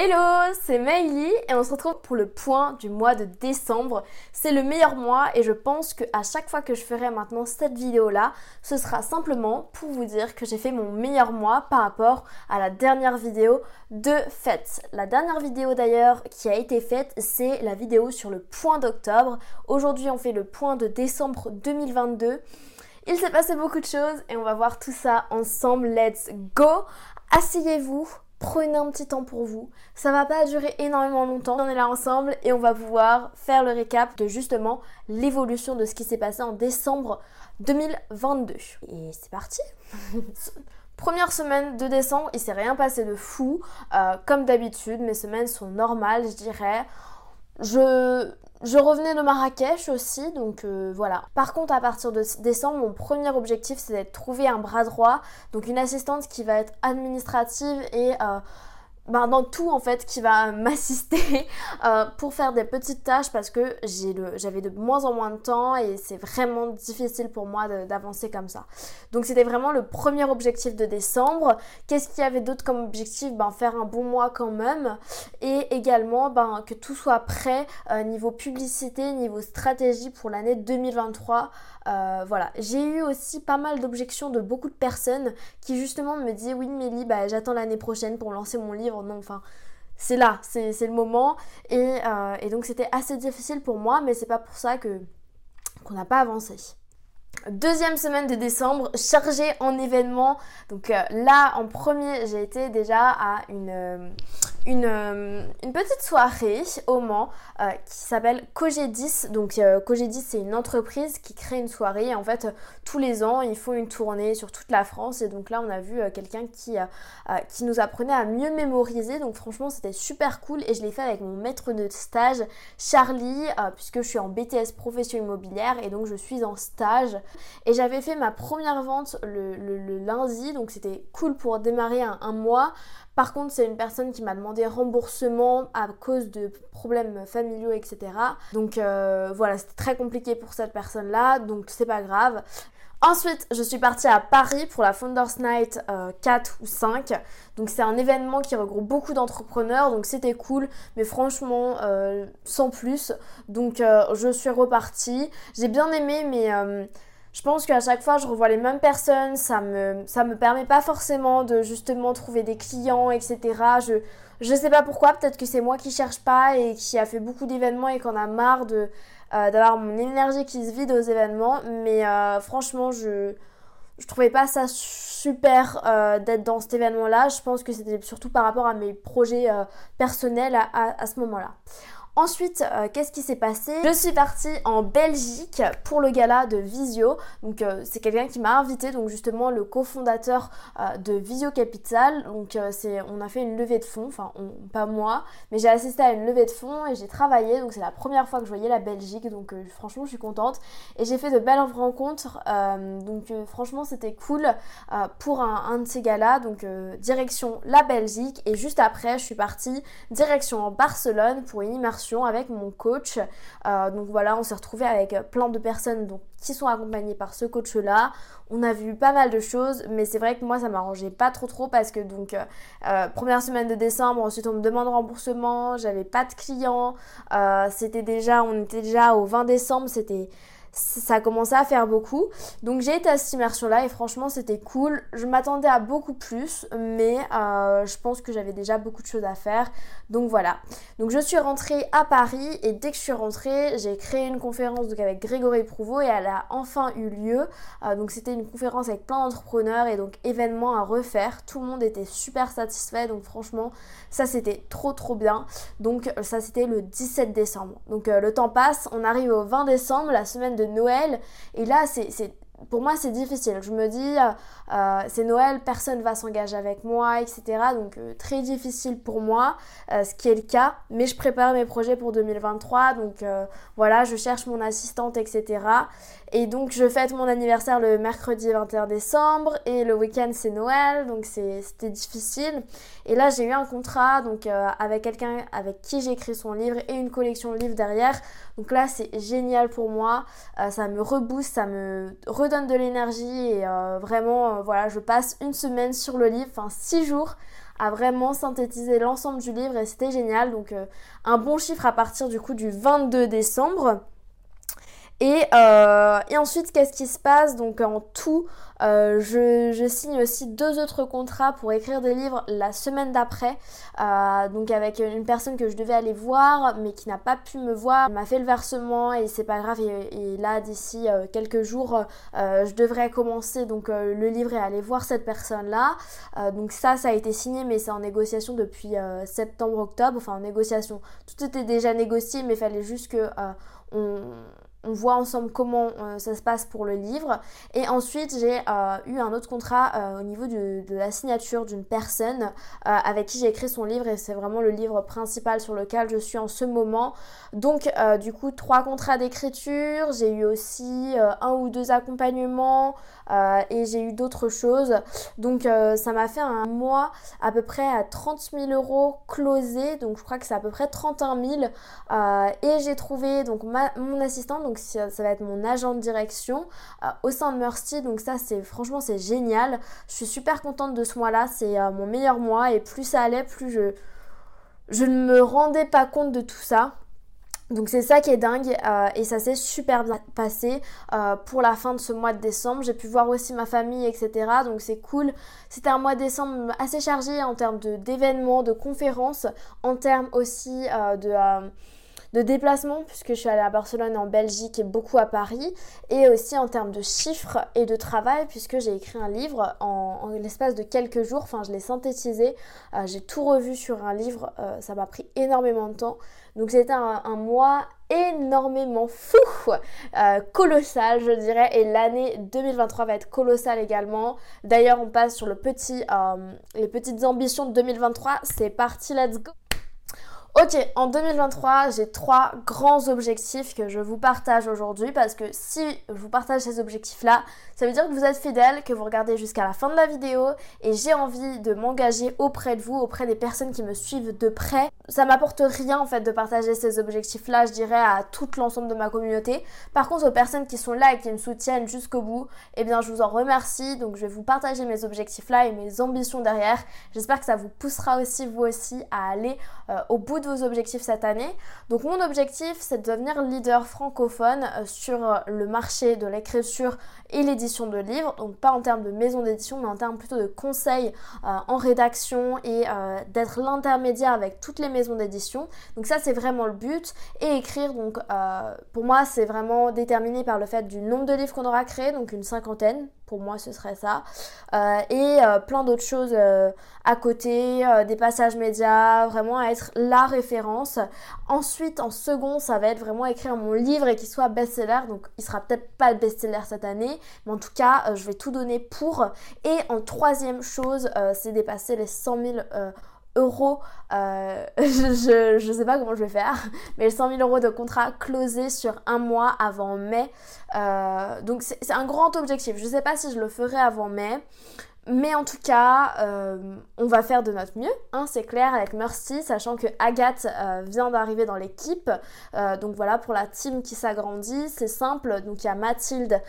Hello, c'est Meili et on se retrouve pour le point du mois de décembre. C'est le meilleur mois et je pense que à chaque fois que je ferai maintenant cette vidéo là, ce sera simplement pour vous dire que j'ai fait mon meilleur mois par rapport à la dernière vidéo de fête. La dernière vidéo d'ailleurs qui a été faite, c'est la vidéo sur le point d'octobre. Aujourd'hui, on fait le point de décembre 2022. Il s'est passé beaucoup de choses et on va voir tout ça ensemble. Let's go. Asseyez-vous, Prenez un petit temps pour vous. Ça va pas durer énormément longtemps. On est là ensemble et on va pouvoir faire le récap de justement l'évolution de ce qui s'est passé en décembre 2022. Et c'est parti Première semaine de décembre, il s'est rien passé de fou. Euh, comme d'habitude, mes semaines sont normales, je dirais. Je, revenais de Marrakech aussi, donc euh, voilà. Par contre, à partir de décembre, mon premier objectif, c'est d'être trouver un bras droit, donc une assistante qui va être administrative et euh, ben, dans tout en fait qui va m'assister euh, pour faire des petites tâches parce que j'avais de moins en moins de temps et c'est vraiment difficile pour moi d'avancer comme ça. Donc c'était vraiment le premier objectif de décembre. Qu'est-ce qu'il y avait d'autre comme objectif? Ben, Faire un bon mois quand même et également ben, que tout soit prêt euh, niveau publicité, niveau stratégie pour l'année 2023. Euh, voilà, j'ai eu aussi pas mal d'objections de beaucoup de personnes qui justement me disaient oui Mélie, bah, j'attends l'année prochaine pour lancer mon livre. Non, enfin, c'est là, c'est le moment. Euh, et, donc c'était assez difficile pour moi, mais c'est pas pour ça que qu'on n'a pas avancé. Deuxième semaine de décembre, chargée en événements. Donc euh, là, en premier, j'ai été déjà à une, euh, une, petite soirée au Mans euh, qui s'appelle Cogedis. Donc euh, Cogedis c'est une entreprise qui crée une soirée. En fait, tous les ans, ils font une tournée sur toute la France. Et donc là, on a vu quelqu'un qui, qui nous apprenait à mieux mémoriser. Donc franchement, c'était super cool. Et je l'ai fait avec mon maître de stage, Charlie, puisque je suis en BTS profession immobilière. Et donc je suis en stage. Et j'avais fait ma première vente le, lundi. Donc c'était cool pour démarrer un mois. Par contre, c'est une personne qui m'a demandé remboursement à cause de problèmes familiaux, etc. Donc euh, voilà, c'était très compliqué pour cette personne-là, donc c'est pas grave. Ensuite, je suis partie à Paris pour la Founders Night 4 euh, ou 5. Donc c'est un événement qui regroupe beaucoup d'entrepreneurs, donc c'était cool, mais franchement, euh, sans plus. Donc je suis repartie. J'ai bien aimé, mais je pense qu'à chaque fois, je revois les mêmes personnes. Ça me, ça me permet pas forcément de justement trouver des clients, etc. Je, je sais pas pourquoi. Peut-être que c'est moi qui cherche pas et qui a fait beaucoup d'événements et qu'on a marre de, euh, d'avoir mon énergie qui se vide aux événements. Mais euh, franchement, je, je trouvais pas ça super euh, d'être dans cet événement-là. Je pense que c'était surtout par rapport à mes projets personnels à, à ce moment-là. Ensuite, euh, qu'est-ce qui s'est passé? Je suis partie en Belgique pour le gala de Visio. Donc euh, c'est quelqu'un qui m'a invité, donc justement le cofondateur euh, de Visio Capital. Donc on a fait une levée de fonds, enfin pas moi, mais j'ai assisté à une levée de fonds et j'ai travaillé. Donc c'est la première fois que je voyais la Belgique, donc franchement je suis contente. Et j'ai fait de belles rencontres, donc franchement c'était cool pour un, un, de ces galas. Donc direction la Belgique et juste après je suis partie direction en Barcelone pour une immersion avec mon coach. Euh, donc voilà, on s'est retrouvé avec plein de personnes qui sont accompagnées par ce coach-là. On a vu pas mal de choses, mais c'est vrai que moi ça m'arrangeait pas trop trop parce que donc euh, euh, première semaine de décembre, ensuite on me demande remboursement, j'avais pas de clients, c'était déjà, on était déjà au 20 décembre, c'était ça a commencé à faire beaucoup. Donc j'ai été à cette immersion-là et franchement c'était cool. Je m'attendais à beaucoup plus, mais euh, je pense que j'avais déjà beaucoup de choses à faire. Donc voilà. Donc je suis rentrée à Paris et dès que je suis rentrée, j'ai créé une conférence donc, avec Grégory Prouveau et elle a enfin eu lieu. Euh, donc c'était une conférence avec plein d'entrepreneurs et donc événement à refaire. Tout le monde était super satisfait. Donc franchement, ça c'était trop trop bien. Donc ça c'était le 17 décembre. Donc euh, le temps passe, on arrive au 20 décembre, la semaine de Noël. Et là, c'est pour moi, c'est difficile. Je me dis, euh, c'est Noël, personne va s'engager avec moi, etc. Donc, euh, très difficile pour moi, euh, ce qui est le cas. Mais je prépare mes projets pour 2023. Donc, voilà, je cherche mon assistante, etc. Et donc je fête mon anniversaire le mercredi 21 décembre et le week-end c'est Noël, donc c'était difficile. Et là j'ai eu un contrat donc euh, avec quelqu'un avec qui j'ai écrit son livre et une collection de livres derrière. Donc là c'est génial pour moi, euh, ça me rebooste, ça me redonne de l'énergie et euh, vraiment voilà je passe une semaine sur le livre, enfin six jours à vraiment synthétiser l'ensemble du livre et c'était génial. Donc un bon chiffre à partir du coup du 22 décembre. Et, euh, et, ensuite, qu'est-ce qui se passe? Donc en tout, euh, je, je, signe aussi deux autres contrats pour écrire des livres la semaine d'après. Euh, donc avec une personne que je devais aller voir, mais qui n'a pas pu me voir, m'a fait le versement et c'est pas grave. Et, là, d'ici euh, quelques jours, euh, je devrais commencer donc euh, le livre et aller voir cette personne-là. donc ça, ça a été signé, mais c'est en négociation depuis septembre-octobre. Enfin en négociation. Tout était déjà négocié, mais il fallait juste que on on voit ensemble comment euh, ça se passe pour le livre. Et ensuite, j'ai euh, eu un autre contrat euh, au niveau de la signature d'une personne avec qui j'ai écrit son livre et c'est vraiment le livre principal sur lequel je suis en ce moment. Donc, du coup, trois contrats d'écriture. J'ai eu aussi un ou deux accompagnements et j'ai eu d'autres choses. Donc, ça m'a fait un mois à peu près à 30 000 euros closés. Donc, je crois que c'est à peu près 31 000. et j'ai trouvé donc mon assistante donc ça, va être mon agent de direction euh, au sein de Mercy. Donc ça, c'est franchement, c'est génial. Je suis super contente de ce mois-là. C'est euh, mon meilleur mois et plus ça allait, plus je, je ne me rendais pas compte de tout ça. Donc c'est ça qui est dingue euh, et ça s'est super bien passé pour la fin de ce mois de décembre. J'ai pu voir aussi ma famille, etc. Donc c'est cool. C'était un mois de décembre assez chargé en termes d'événements, de, conférences, en termes aussi de de déplacement, puisque je suis allée à Barcelone en Belgique et beaucoup à Paris, et aussi en termes de chiffres et de travail, puisque j'ai écrit un livre en, l'espace de quelques jours, enfin je l'ai synthétisé, euh, j'ai tout revu sur un livre, euh, ça m'a pris énormément de temps. Donc c'était un, mois énormément fou, euh, colossal je dirais, et l'année 2023 va être colossale également. D'ailleurs on passe sur les petites ambitions de 2023, c'est parti, let's go Ok, en 2023, j'ai trois grands objectifs que je vous partage aujourd'hui parce que si je vous partage ces objectifs-là, ça veut dire que vous êtes fidèle, que vous regardez jusqu'à la fin de la vidéo et j'ai envie de m'engager auprès de vous, auprès des personnes qui me suivent de près. Ça m'apporte rien en fait de partager ces objectifs-là, je dirais, à tout l'ensemble de ma communauté. Par contre, aux personnes qui sont là et qui me soutiennent jusqu'au bout, eh bien je vous en remercie. Donc je vais vous partager mes objectifs-là et mes ambitions derrière. J'espère que ça vous poussera aussi, vous aussi, à aller euh, au bout de vos objectifs cette année. Donc mon objectif, c'est de devenir leader francophone euh, sur le marché de l'écriture et l'édition de livres. Donc pas en termes de maison d'édition, mais en termes plutôt de conseils euh, en rédaction et euh, d'être l'intermédiaire avec toutes les maisons d'édition. Donc ça, c'est vraiment le but. Et écrire, donc pour moi, c'est vraiment déterminé par le fait du nombre de livres qu'on aura créé, donc une cinquantaine pour moi, ce serait ça. Euh, et euh, plein d'autres choses euh, à côté, des passages médias, vraiment être la référence. Ensuite, en second, ça va être vraiment écrire mon livre et qu'il soit best-seller. Donc, il sera peut-être pas le best-seller cette année, mais en tout cas, je vais tout donner pour. Et en troisième chose, c'est dépasser les 100 000 euros, euh, je, je sais pas comment je vais faire, mais 100 000 euros de contrat closé sur un mois avant mai. Euh, donc c'est un grand objectif. Je sais pas si je le ferai avant mai. Mais en tout cas, euh, on va faire de notre mieux, hein, c'est clair, avec Mercy, sachant que Agathe euh, vient d'arriver dans l'équipe. Euh, donc voilà, pour la team qui s'agrandit, c'est simple. Donc il y a Mathilde,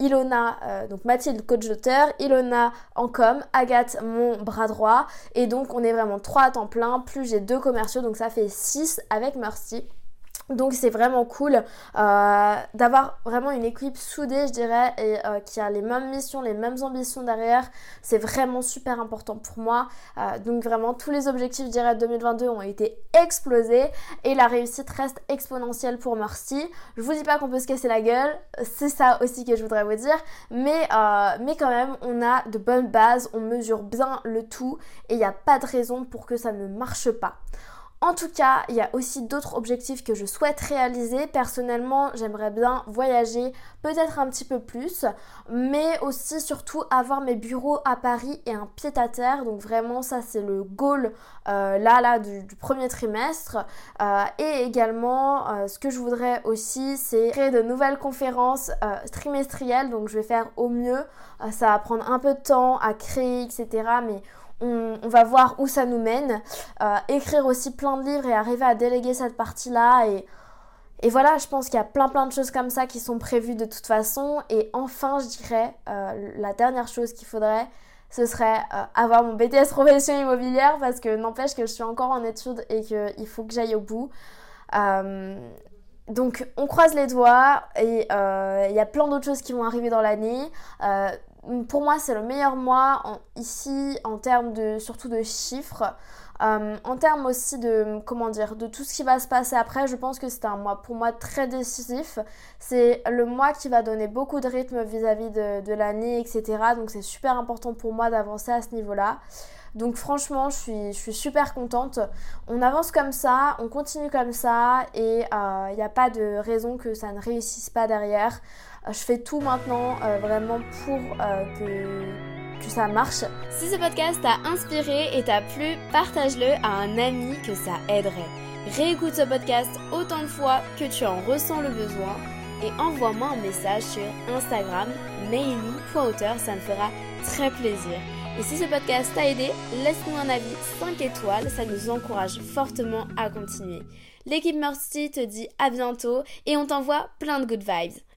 Ilona, donc Mathilde coach d'auteur, Ilona en com, Agathe mon bras droit. Et donc on est vraiment trois à temps plein, plus j'ai deux commerciaux, donc ça fait six avec Mercy. Donc c'est vraiment cool euh, d'avoir vraiment une équipe soudée, je dirais, et euh, qui a les mêmes missions, les mêmes ambitions derrière. C'est vraiment super important pour moi. Euh, donc vraiment tous les objectifs, je dirais, 2022 ont été explosés et la réussite reste exponentielle pour Mercy. Je vous dis pas qu'on peut se casser la gueule, c'est ça aussi que je voudrais vous dire, mais, mais quand même on a de bonnes bases, on mesure bien le tout et il n'y a pas de raison pour que ça ne marche pas. En tout cas, il y a aussi d'autres objectifs que je souhaite réaliser. Personnellement, j'aimerais bien voyager peut-être un petit peu plus, mais aussi surtout avoir mes bureaux à Paris et un pied-à-terre. Donc vraiment, ça c'est le goal euh, là, là du, premier trimestre. Euh, et également, euh, ce que je voudrais aussi, c'est créer de nouvelles conférences trimestrielles. Donc je vais faire au mieux. ça va prendre un peu de temps à créer, etc. Mais on, va voir où ça nous mène. Euh, écrire aussi plein de livres et arriver à déléguer cette partie-là. Et, et voilà, je pense qu'il y a plein plein de choses comme ça qui sont prévues de toute façon. Et enfin, je dirais, euh, la dernière chose qu'il faudrait, ce serait euh, avoir mon BTS profession immobilière parce que n'empêche que je suis encore en études et qu'il faut que j'aille au bout. donc on croise les doigts et il y a plein d'autres choses qui vont arriver dans l'année pour moi, c'est le meilleur mois ici en termes de surtout de chiffres. Euh, en termes aussi de comment dire de tout ce qui va se passer après, je pense que c'est un mois pour moi très décisif. C'est le mois qui va donner beaucoup de rythme vis-à-vis de, l'année, etc. Donc c'est super important pour moi d'avancer à ce niveau-là. Donc franchement, je suis, super contente. On avance comme ça, on continue comme ça et il euh, n'y a pas de raison que ça ne réussisse pas derrière. Euh, je fais tout maintenant euh, vraiment pour que, que ça marche. Si ce podcast t'a inspiré et t'a plu, partage-le à un ami que ça aiderait. Réécoute ce podcast autant de fois que tu en ressens le besoin et envoie-moi un message sur Instagram, maily.auteur, ça me fera très plaisir. Et si ce podcast t'a aidé, laisse-nous un avis 5 étoiles, ça nous encourage fortement à continuer. L'équipe Mercy te dit à bientôt et on t'envoie plein de good vibes.